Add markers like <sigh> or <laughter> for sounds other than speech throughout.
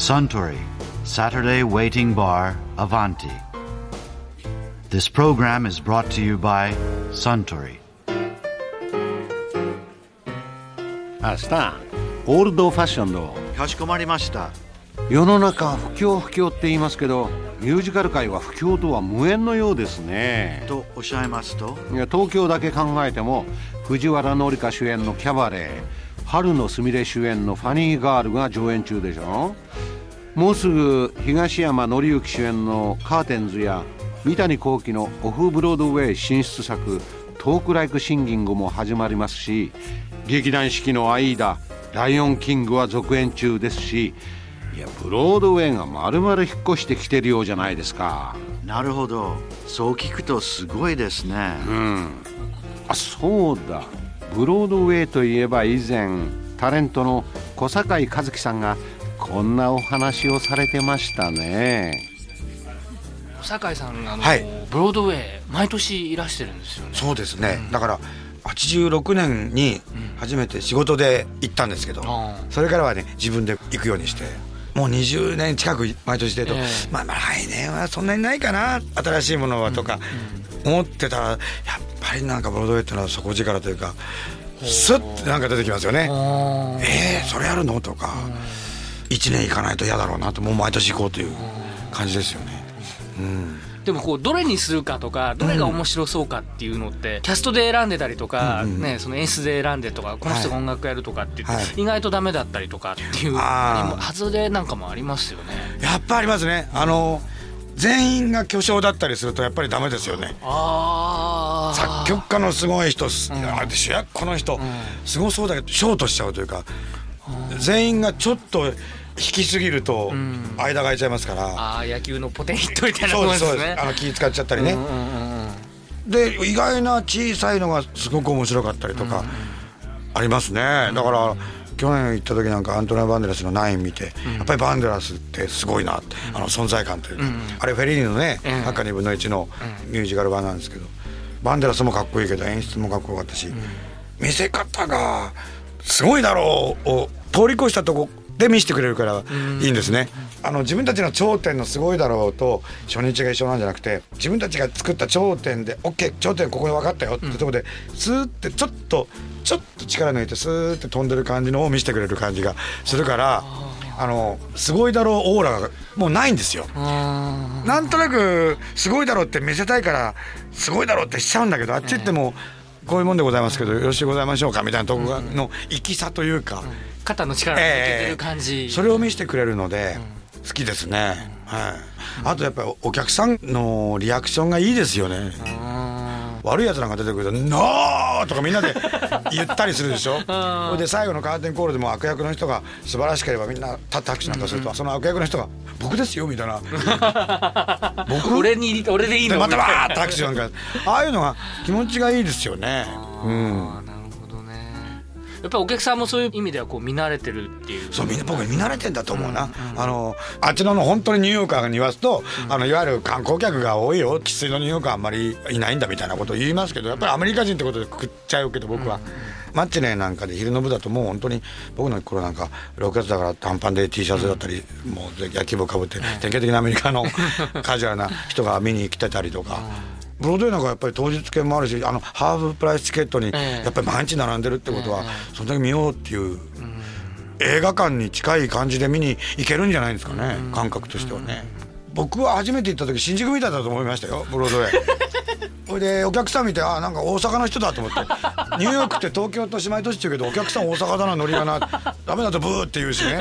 Suntory Saturday Waiting Bar Avanti. This program is brought to you by Suntory. あスタンオールドファッションのかしこまりました。世の中不況不況って言いますけどミュージカル界は不況とは無縁のようですねとおっしゃいますといや東京だけ考えても藤原紀香主演のキャバレー春のすみれ主演のファニーガールが上演中でしょ？もうすぐ東山紀之主演のカーテンズや三谷幸喜のオフブロードウェイ進出作トークライクシンギングも始まりますし劇団四季のアイーダライオンキングは続演中ですしいやブロードウェイが丸々引っ越してきてるようじゃないですかなるほど。そう聞くとすごいですね。あそうだブロードウェイといえば以前タレントの小堺一樹さんがこんなお話をされてましたね。酒井さんあの、はい。ブロードウェイ毎年いらしてるんですよね。そうですね、だから86年に初めて仕事で行ったんですけど、あそれからはね自分で行くようにしてもう20年近く毎年出ると、ええ。まあまあ来年はそんなにないかな新しいものはとか思ってたらやっぱりなんかブロードウェイってのは底力というかスッてなんか出てきますよね。あえー、それやるの？とか1年行かないと嫌だろうなともう毎年行こうという感じですよね。でもこうどれにするかとかどれが面白そうかっていうのって、キャストで選んでたりとか、うんうんね、その演出で選んでとかこの人が音楽やるとかって意外とダメだったりとかっていうあー。外れなんかもありますよね。やっぱありますね。あの全員が巨匠だったりするとやっぱりダメですよね。あ作曲家のすごい人、あで主役この人、すごそうだけどショートしちゃうというか、全員がちょっと引きすぎると間が空いちゃいますから、あー野球のポテンヒットみたいなもんですすね。あの気使っちゃったりね、うんうんうんうん。で意外な小さいのがすごく面白かったりとかありますね、だから去年行った時なんかアントニオ・バンデラスのナイン見て、やっぱりバンデラスってすごいなって、あの存在感というか、あれフェリーニのねうん「ハッカ2分の1」のミュージカル版なんですけどバンデラスもかっこいいけど演出もかっこよかったし、見せ方がすごいだろうを通り越したとこで見せてくれるからいいんですね。あの自分たちの頂点のすごいだろうと初日が一緒なんじゃなくて自分たちが作った頂点で OK 頂点ここで分かったよってとこでスーってちょっとちょっと力抜いてスーって飛んでる感じのを見せてくれる感じがするからあのすごいだろうオーラがもうないんですよ。あなんとなくすごいだろうって見せたいからすごいだろうってしちゃうんだけどあっち行ってもこういうもんでございますけどよろしゅうございましょうかみたいなとこがのいきさというかー肩の力が抜けてる感じ。それを見せてくれるので好きですね。はい。あとやっぱりお客さんのリアクションがいいですよね。あ悪いやつなんか出てくると「ノー!」とかみんなで <laughs> 言ったりするでしょそれで最後のカーテンコールでも悪役の人が素晴らしければみんな立って拍手なんかすると、その悪役の人が「僕ですよ」みたいな <laughs> ー俺に俺でいいの？でまたわーって拍手なんかああいうのが気持ちがいいですよね。うんやっぱりお客さんもそういう意味ではこう見慣れてるっていう。そうみんな僕見慣れてんだと思うな、あのあっちのの本当にニューヨーカーに言わすと、あのいわゆる観光客が多いよ。生粋のニューヨーカーあんまりいないんだみたいなことを言いますけどやっぱりアメリカ人ってことで食っちゃうけど僕は、マッチネなんかで昼の部だともう本当に僕の頃なんか6月だから短パンで T シャツだったり、もう野球帽かぶって典型的なアメリカの <laughs> カジュアルな人が見に来てたりとか。ブロードウェイなんかやっぱり当日券もあるしあのハーフプライスチケットにええ。やっぱり毎日並んでるってことはそんだけ見ようっていう映画館に近い感じで見に行けるんじゃないですかね感覚としてはね。僕は初めて行った時新宿みたいだと思いましたよブロードウェイ。<laughs> それでお客さん見てあなんか大阪の人だと思って。ニューヨークって東京と姉妹都市って言うけどお客さん大阪だなノリがな。ダメだとブーって言うしね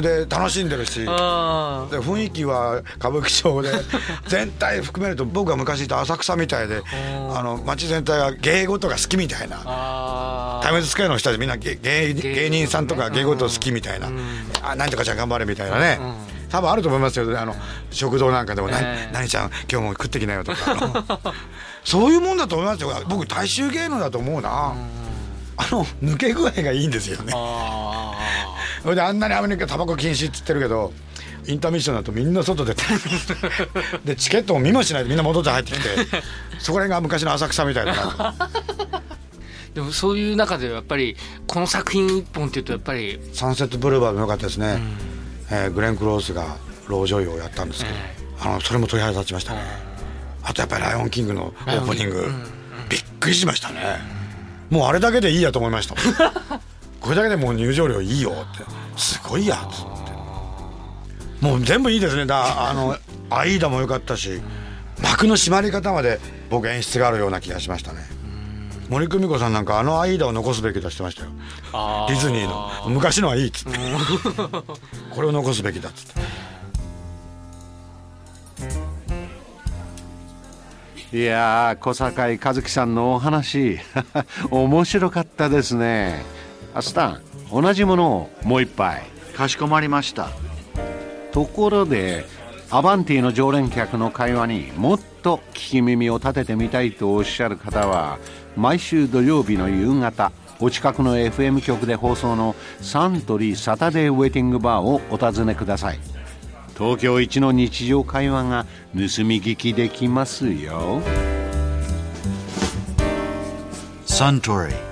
で楽しんでるし。あで雰囲気は歌舞伎町で <laughs> 全体含めると僕が昔いた浅草みたいであの街全体が芸事が好きみたいな。あタイムズスクエアの人たちみんな芸芸芸人さんとか芸事好きみたいな、あなんとかちゃん頑張れみたいなね、多分あると思いますよ。あの食堂なんかでも「なええ。何ちゃん今日も食ってきなよ」とか。そういうもんだと思いますよ。僕大衆芸能だと思うな、あの抜け具合がいいんですよね。あそれであんなにアメリカタバコ禁止って言ってるけどインターミッションだとみんな外出てで <laughs> チケットも見もしないでみんな戻って入ってきてそこら辺が昔の浅草みたいだな <laughs> でもそういう中でやっぱりこの作品一本っていうとやっぱりサンセットブルーバーも良かったですね、ええーグレン・クロースが老女優をやったんですけど、あのそれも鳥肌立ちましたね、あとやっぱり「ライオンキング」のオープニング、びっくりしましたね、もうあれだけでいいやと思いました <laughs> これだけでもう入場料いいよって。すごいや。っつってもう全部いいですね。だあのアイーダも良かったし幕の締まり方まで僕演出があるような気がしましたね。森久美子さんなんかあのアイーダを残すべきだしてましたよ。あディズニーの。昔のはいいっつって。<laughs> これを残すべきだっつって。いやー小坂井和樹さんのお話。<laughs> 面白かったですねアスタン同じものをもう一杯。かしこまりました。ところでアバンティの常連客の会話にもっと聞き耳を立ててみたいとおっしゃる方は毎週土曜日の夕方お近くの FM 局で放送のサントリーサタデーウェイティングバーをお尋ねください。東京一の日常会話が盗み聞きできますよ。Suntory